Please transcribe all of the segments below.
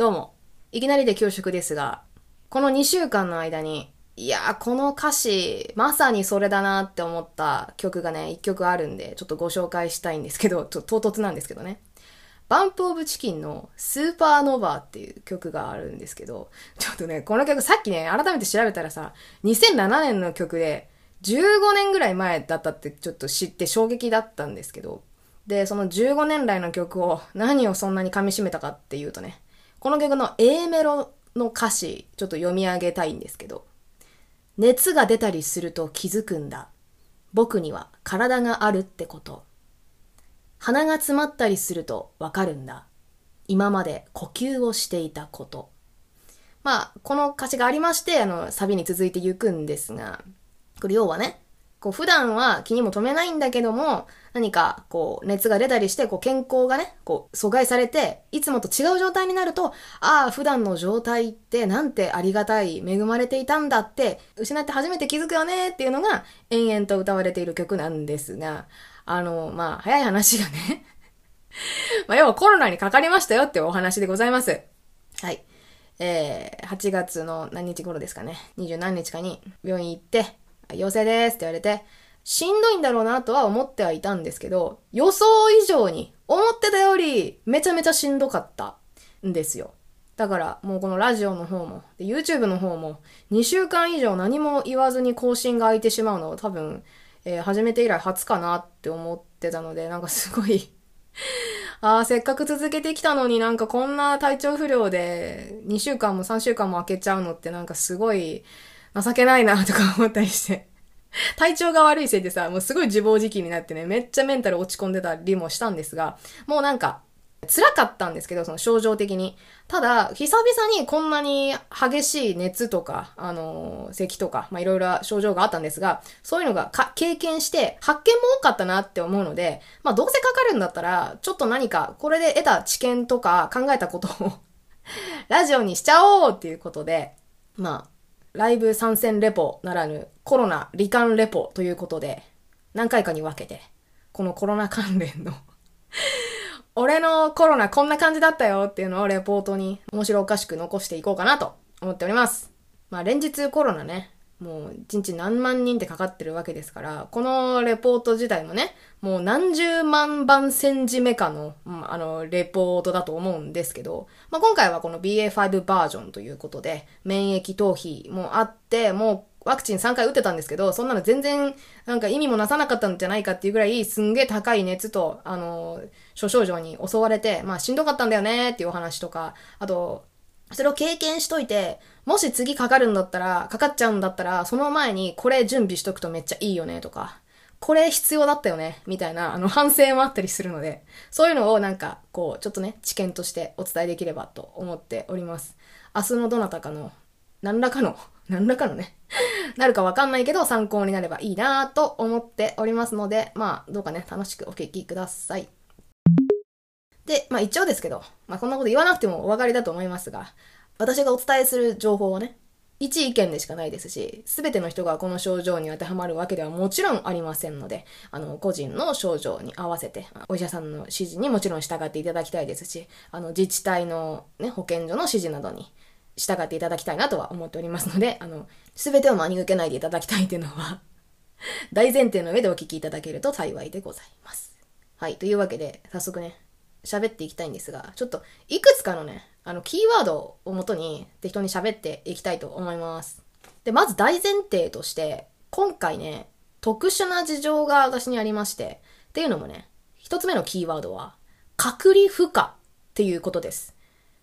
どうも。いきなりで恐縮ですが、この2週間の間に、いやー、この歌詞、まさにそれだなって思った曲がね、1曲あるんで、ちょっとご紹介したいんですけど、ちょっと唐突なんですけどね。バンプオブチキンのスーパーノヴァっていう曲があるんですけど、ちょっとね、この曲さっきね、改めて調べたらさ、2007年の曲で、15年ぐらい前だったってちょっと知って衝撃だったんですけど、で、その15年来の曲を何をそんなに噛み締めたかっていうとね、この曲の A メロの歌詞、ちょっと読み上げたいんですけど、熱が出たりすると気づくんだ。僕には体があるってこと。鼻が詰まったりするとわかるんだ。今まで呼吸をしていたこと。まあ、この歌詞がありまして、あの、サビに続いていくんですが、これ要はね、こう普段は気にも留めないんだけども、何かこう熱が出たりして、こう健康がね、こう阻害されて、いつもと違う状態になると、ああ、普段の状態ってなんてありがたい、恵まれていたんだって、失って初めて気づくよねっていうのが延々と歌われている曲なんですが、あの、まあ、早い話がね まあ、要はコロナにかかりましたよっていうお話でございます。はい。えー、8月の何日頃ですかね。20何日かに病院行って、陽性ですって言われて、しんどいんだろうなとは思ってはいたんですけど、予想以上に、思ってたより、めちゃめちゃしんどかったんですよ。だからもうこのラジオの方も、YouTube の方も、2週間以上何も言わずに更新が空いてしまうのを多分、えー、始めて以来初かなって思ってたので、なんかすごい ああ、せっかく続けてきたのになんかこんな体調不良で2週間も3週間も空けちゃうのってなんかすごい情けないなとか思ったりして体調が悪いせいでさ、もうすごい自暴自棄になってね、めっちゃメンタル落ち込んでたりもしたんですが、もうなんか、辛かったんですけど、その症状的に。ただ、久々にこんなに激しい熱とか、あのー、咳とか、まあ、いろいろ症状があったんですが、そういうのが経験して、発見も多かったなって思うので、まあ、どうせかかるんだったら、ちょっと何か、これで得た知見とか考えたことをラジオにしちゃおうっていうことで、まあ、ライブ参戦レポならぬコロナ罹患レポということで、何回かに分けて、このコロナ関連の 俺のコロナこんな感じだったよっていうのをレポートに面白おかしく残していこうかなと思っております。まあ連日コロナね、もう一日何万人ってかかってるわけですから、このレポート自体もね、もう何十万番戦時メカの、うんあの、レポートだと思うんですけど、まあ、今回はこの BA.5 バージョンということで、免疫逃避もあって、もうワクチン3回打ってたんですけど、そんなの全然なんか意味もなさなかったんじゃないかっていうぐらい、すんげえ高い熱と、あの、諸症状に襲われて、まあしんどかったんだよねっていうお話とか、あと、それを経験しといて、もし次かかるんだったら、かかっちゃうんだったら、その前にこれ準備しとくとめっちゃいいよねとか、これ必要だったよねみたいな、あの、反省もあったりするので、そういうのをなんか、こう、ちょっとね、知見としてお伝えできればと思っております。明日のどなたかの、何らかの、何らかのね、なるかわかんないけど参考になればいいなぁと思っておりますので、まあ、どうかね、楽しくお聞きください。で、まあ一応ですけど、まあこんなこと言わなくてもお分かりだと思いますが、私がお伝えする情報はね、一意見でしかないですし、すべての人がこの症状に当てはまるわけではもちろんありませんので、あの、個人の症状に合わせて、お医者さんの指示にもちろん従っていただきたいですし、あの、自治体のね、保健所の指示などに従っていただきたいなとは思っておりますので、あの、すべてを真に受けないでいただきたいというのは大前提の上でお聞きいただけると幸いでございます。はい、というわけで、早速ね、喋っていきたいんですが、ちょっといくつかのね、あの、キーワードをもとに適当に喋っていきたいと思います。で、まず大前提として、今回ね、特殊な事情が私にありまして、っていうのもね、一つ目のキーワードは、隔離負荷っていうことです。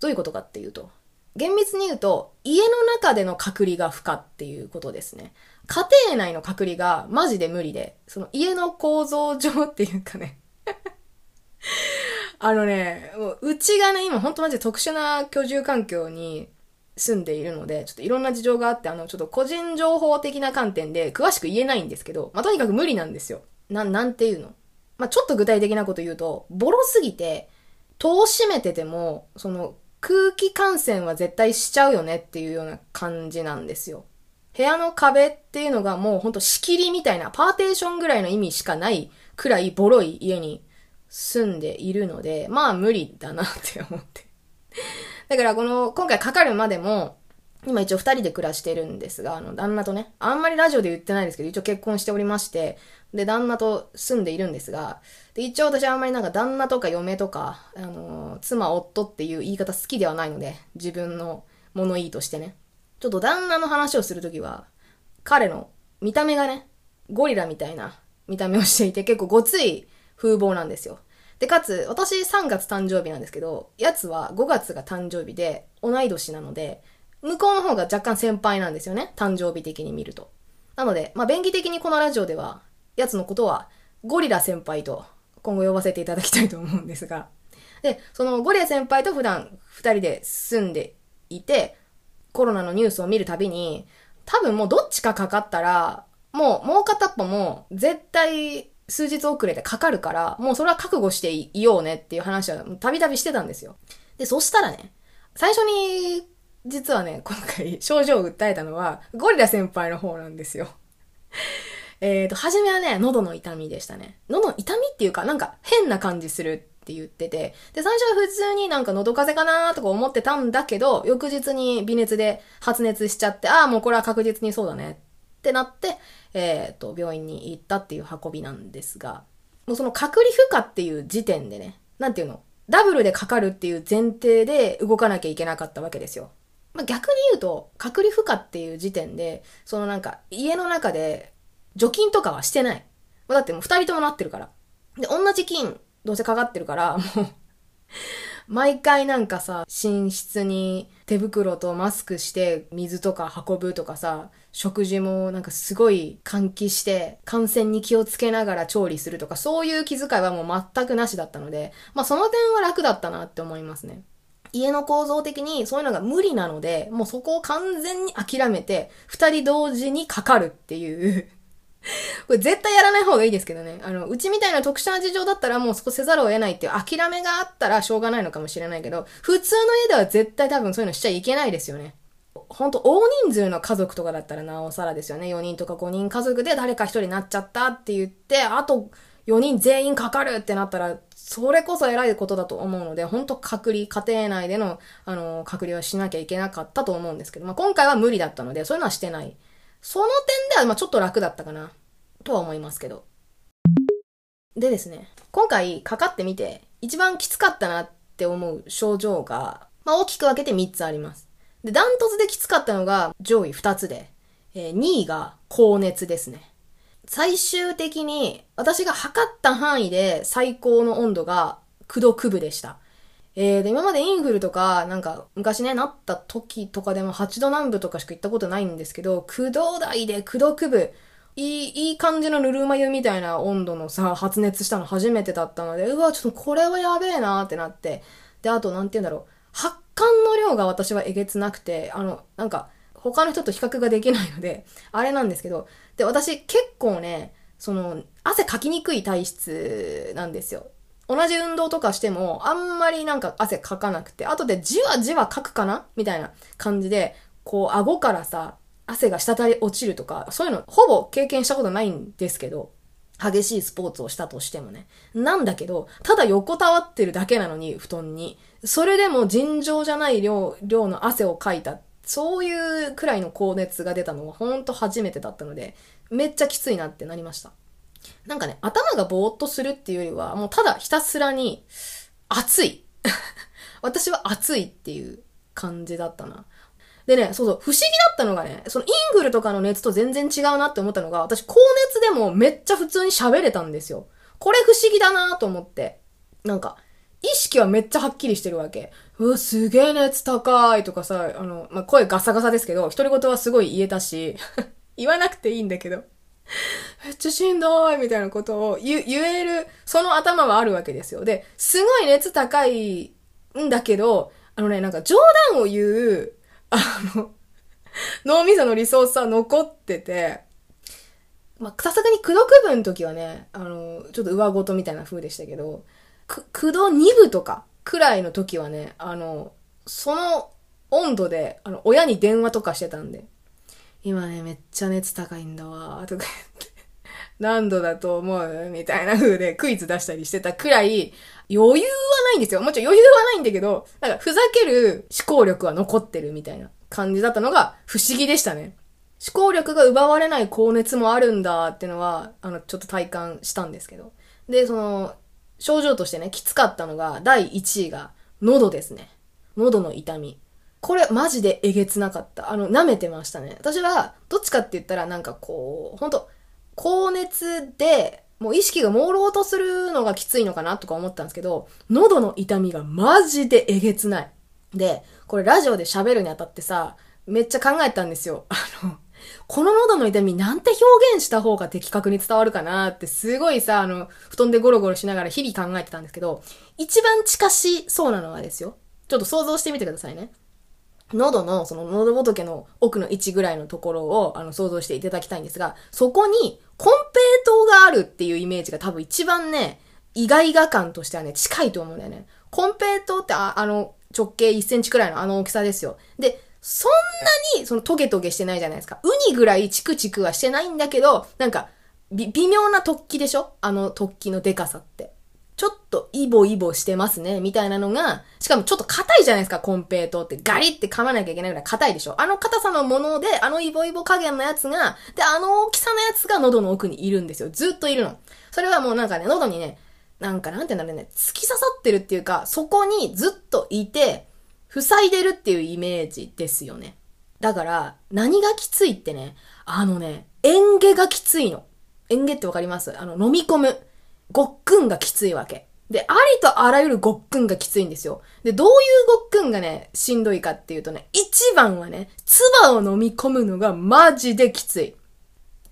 どういうことかっていうと、厳密に言うと、家の中での隔離が不可っていうことですね。家庭内の隔離がマジで無理で、その家の構造上っていうかねあのね、うちがね、今ほんとマジで特殊な居住環境に住んでいるので、ちょっといろんな事情があって、あの、ちょっと個人情報的な観点で詳しく言えないんですけど、まあ、とにかく無理なんですよ。な、なんていうの？まあ、ちょっと具体的なこと言うと、ボロすぎて、戸を閉めてても、その、空気感染は絶対しちゃうよねっていうような感じなんですよ。部屋の壁っていうのがもうほんと仕切りみたいな、パーテーションぐらいの意味しかないくらいボロい家に住んでいるので、まあ無理だなって思って。だからこの、今回かかるまでも、今一応二人で暮らしてるんですが、あの、旦那とね、あんまりラジオで言ってないですけど、一応結婚しておりまして、で、旦那と住んでいるんですが、で、一応私あんまりなんか旦那とか嫁とか、あのー、妻、夫っていう言い方好きではないので、自分の物言いとしてね。ちょっと旦那の話をするときは、彼の見た目がね、ゴリラみたいな見た目をしていて、結構ごつい風貌なんですよ。で、かつ、私3月誕生日なんですけど、やつは5月が誕生日で、同い年なので、向こうの方が若干先輩なんですよね。誕生日的に見ると。なので、まあ、便宜的にこのラジオでは、やつのことは、ゴリラ先輩と今後呼ばせていただきたいと思うんですが。で、そのゴリラ先輩と普段二人で住んでいて、コロナのニュースを見るたびに、多分もうどっちかかかったら、もうもう片っぽも絶対数日遅れてかかるから、もうそれは覚悟していようねっていう話はたびたびしてたんですよ。で、そしたらね、最初に実はね、今回症状を訴えたのは、ゴリラ先輩の方なんですよ。えっと、初めはね、喉の痛みでしたね。喉の痛みっていうか、なんか変な感じするって言ってて、で、最初は普通になんか喉風邪かなーとか思ってたんだけど、翌日に微熱で発熱しちゃって、ああ、もうこれは確実にそうだねってなって、えっ、と、病院に行ったっていう運びなんですが、もうその隔離負荷っていう時点でね、なんていうの、ダブルでかかるっていう前提で動かなきゃいけなかったわけですよ。まあ、逆に言うと、隔離負荷っていう時点で、そのなんか、家の中で除菌とかはしてない。だってもう二人ともなってるから。で、同じ菌、どうせかかってるから、もう毎回なんかさ、寝室に手袋とマスクして水とか運ぶとかさ、食事もなんかすごい換気して感染に気をつけながら調理するとか、そういう気遣いはもう全くなしだったので、まあその点は楽だったなって思いますね。家の構造的にそういうのが無理なので、もうそこを完全に諦めて、二人同時にかかるっていう これ絶対やらない方がいいですけどね。あの、うちみたいな特殊な事情だったらもうそこせざるを得ないっていう諦めがあったらしょうがないのかもしれないけど、普通の家では絶対多分そういうのしちゃいけないですよね。ほんと大人数の家族とかだったらなおさらですよね。4人とか5人家族で誰か1人になっちゃったって言って、あと4人全員かかるってなったら、それこそ偉いことだと思うので、本当隔離、家庭内での、あの、隔離はしなきゃいけなかったと思うんですけど、まあ、今回は無理だったので、そういうのはしてない。その点では、まあ、ちょっと楽だったかな、とは思いますけど。でですね、今回かかってみて、一番きつかったなって思う症状が、まあ、大きく分けて3つあります。で、ダントツできつかったのが上位2つで、えー、2位が高熱ですね。最終的に私が測った範囲で最高の温度が9度9分でした。えー、で、今までインフルとか、なんか、昔ね、なった時とかでも8度南部とかしか行ったことないんですけど、9度台で9度9分、いい、いい感じのぬるま湯みたいな温度のさ、発熱したの初めてだったので、うわ、ちょっとこれはやべえなーってなって、で、あと、なんて言うんだろう、発汗の量が私はえげつなくて、あの、なんか、他の人と比較ができないので、あれなんですけど、で、私結構ね、その、汗かきにくい体質なんですよ。同じ運動とかしても、あんまりなんか汗かかなくて、後でじわじわかくかな？みたいな感じで、こう、顎からさ、汗が滴り落ちるとか、そういうのほぼ経験したことないんですけど、激しいスポーツをしたとしてもね。なんだけど、ただ横たわってるだけなのに、布団に。それでも尋常じゃない量、量の汗をかいた。そういうくらいの高熱が出たのはほんと初めてだったので、めっちゃきついなってなりました。なんかね、頭がぼーっとするっていうよりは、もうただひたすらに、暑い。私は暑いっていう感じだったな。でね、そうそう、不思議だったのがね、そのインフルとかの熱と全然違うなって思ったのが、私高熱でもめっちゃ普通に喋れたんですよ。これ不思議だなと思って。なんか、意識はめっちゃはっきりしてるわけ。うわ、すげえ熱高いとかさ、あの、まあ、声ガサガサですけど、独り言はすごい言えたし、言わなくていいんだけど。めっちゃしんどいみたいなことを言える、その頭はあるわけですよ。で、すごい熱高いんだけど、あのね、なんか冗談を言う、あの、脳みそのリソースは残ってて、まあ、さすがに九度区分の時はね、あの、ちょっと上ごとみたいな風でしたけど、九度二部とかくらいの時はね、あの、その温度で、あの、親に電話とかしてたんで、今ね、めっちゃ熱高いんだわ、とか言って。何度だと思うみたいな風でクイズ出したりしてたくらい、余裕はないんですよ。もちろん余裕はないんだけど、なんかふざける思考力は残ってるみたいな感じだったのが不思議でしたね。思考力が奪われない高熱もあるんだってのは、あの、ちょっと体感したんですけど。で、その、症状としてね、きつかったのが、第1位が、喉ですね。喉の痛み。これマジでえげつなかった。あの、舐めてましたね。私は、どっちかって言ったらなんかこう、ほんと、高熱で、もう意識が朦朧とするのがきついのかなとか思ったんですけど、喉の痛みがマジでえげつない。で、これラジオで喋るにあたってさ、めっちゃ考えたんですよ。あの、この喉の痛みなんて表現した方が的確に伝わるかなってすごいさ、あの、布団でゴロゴロしながら日々考えてたんですけど、一番近しそうなのはですよ。ちょっと想像してみてくださいね。喉の、その喉仏の奥の位置ぐらいのところを、あの、想像していただきたいんですが、そこに、コンペイトがあるっていうイメージが多分一番ね、意外が感としてはね、近いと思うんだよね。コンペイトってあ、あの、直径1センチくらいのあの大きさですよ。で、そんなに、そのトゲトゲしてないじゃないですか。ウニぐらいチクチクはしてないんだけど、なんか、微妙な突起でしょ？あの突起のデカさって。ちょっとイボイボしてますね、みたいなのが、しかもちょっと硬いじゃないですか、コンペイトって。ガリって噛まなきゃいけないぐらい硬いでしょあの硬さのもので、あのイボイボ加減のやつが、で、あの大きさのやつが喉の奥にいるんですよ。ずっといるの。それはもうなんかね、喉にね、なんかなんて言うんだろうね、突き刺さってるっていうか、そこにずっといて、塞いでるっていうイメージですよね。だから、何がきついってね、あのね、園芸がきついの。園芸ってわかります？あの、飲み込む。ごっくんがきついわけ。で、ありとあらゆるごっくんがきついんですよ。で、どういうごっくんがね、しんどいかっていうとね、一番はね、唾を飲み込むのがマジできつい。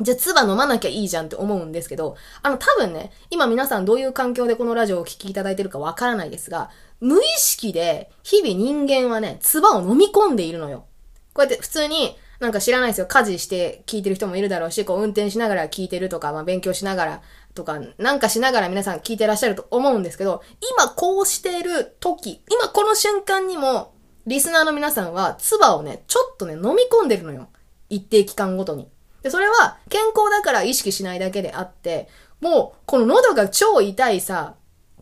じゃあ、唾飲まなきゃいいじゃんって思うんですけど、あの、多分ね、今皆さんどういう環境でこのラジオをお聴きいただいてるかわからないですが、無意識で、日々人間はね、唾を飲み込んでいるのよ。こうやって普通に、なんか知らないですよ。家事して聞いてる人もいるだろうし、こう運転しながら聞いてるとか、まあ勉強しながらとか、なんかしながら皆さん聞いてらっしゃると思うんですけど、今こうしている時、今この瞬間にも、リスナーの皆さんは、唾をね、ちょっとね、飲み込んでるのよ。一定期間ごとに。で、それは健康だから意識しないだけであって、もう、この喉が超痛いさ、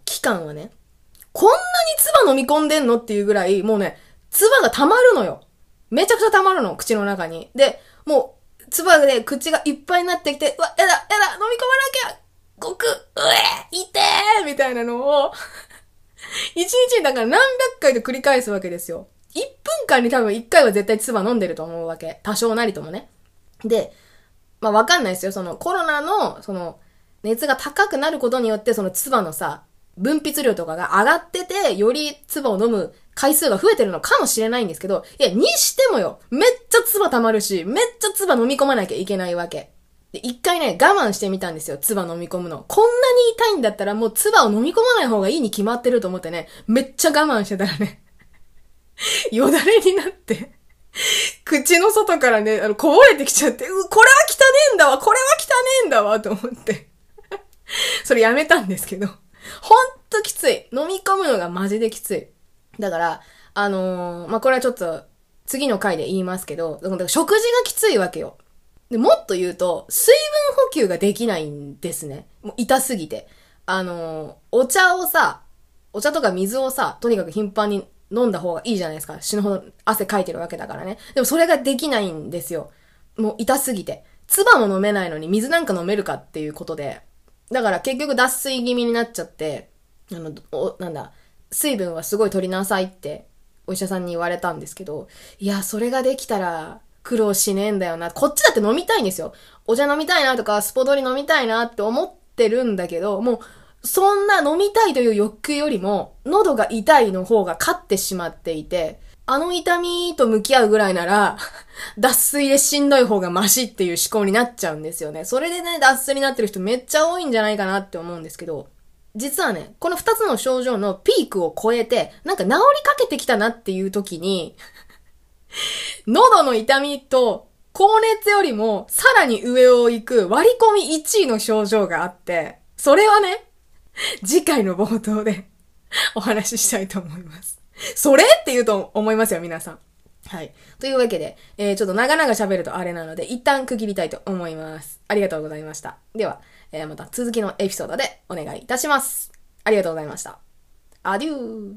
期間はね、こんなに唾飲み込んでんのっていうぐらい、もうね、唾が溜まるのよ。めちゃくちゃ溜まるの、口の中に。で、もう、唾で口がいっぱいになってきて、うわ、やだ、やだ、飲み込まなきゃごく、うえ、いてーみたいなのを 一日にだから何百回と繰り返すわけですよ。1分間に多分1回は絶対唾飲んでると思うわけ。多少なりともね。で、まあわかんないですよ。そのコロナの、その、熱が高くなることによって、その唾のさ、分泌量とかが上がってて、より唾を飲む回数が増えてるのかもしれないんですけど、いや、にしてもよ、めっちゃ唾溜まるし、めっちゃ唾飲み込まなきゃいけないわけ。で、一回ね、我慢してみたんですよ。唾飲み込むの。こんなに痛いんだったらもう唾を飲み込まない方がいいに決まってると思ってね、めっちゃ我慢してたらね、よだれになって口の外からね、あの、こぼれてきちゃって、う、これは汚ねえんだわこれは汚ねえんだわと思って それやめたんですけど。ほんときつい。飲み込むのがマジできつい。だから、あのー、まあ、これはちょっと、次の回で言いますけど、食事がきついわけよ。で、もっと言うと、水分補給ができないんですね。もう痛すぎて。あの、お茶をさ、お茶とか水をさ、とにかく頻繁に飲んだ方がいいじゃないですか。死ぬほど汗かいてるわけだからね。でもそれができないんですよ。もう痛すぎて。唾も飲めないのに水なんか飲めるかっていうことで。だから結局脱水気味になっちゃって、あの、お、なんだ、水分はすごい取りなさいってお医者さんに言われたんですけど、いや、それができたら苦労しねえんだよな。こっちだって飲みたいんですよ。お茶飲みたいなとか、スポドリ飲みたいなって思ってるんだけど、もう、そんな飲みたいという欲求よりも、喉が痛いの方が勝ってしまっていて、あの痛みと向き合うぐらいなら、脱水でしんどい方がマシっていう思考になっちゃうんですよね。それでね、脱水になってる人めっちゃ多いんじゃないかなって思うんですけど、実はね、この二つの症状のピークを超えて、なんか治りかけてきたなっていう時に 喉の痛みと高熱よりもさらに上を行く割り込み1位の症状があって、それはね、次回の冒頭で お話ししたいと思います。それって言うと思いますよ、皆さん。はい。というわけで、えー、ちょっと長々喋るとあれなので、一旦区切りたいと思います。ありがとうございました。では、えー、また続きのエピソードでお願いいたします。ありがとうございました。アデュー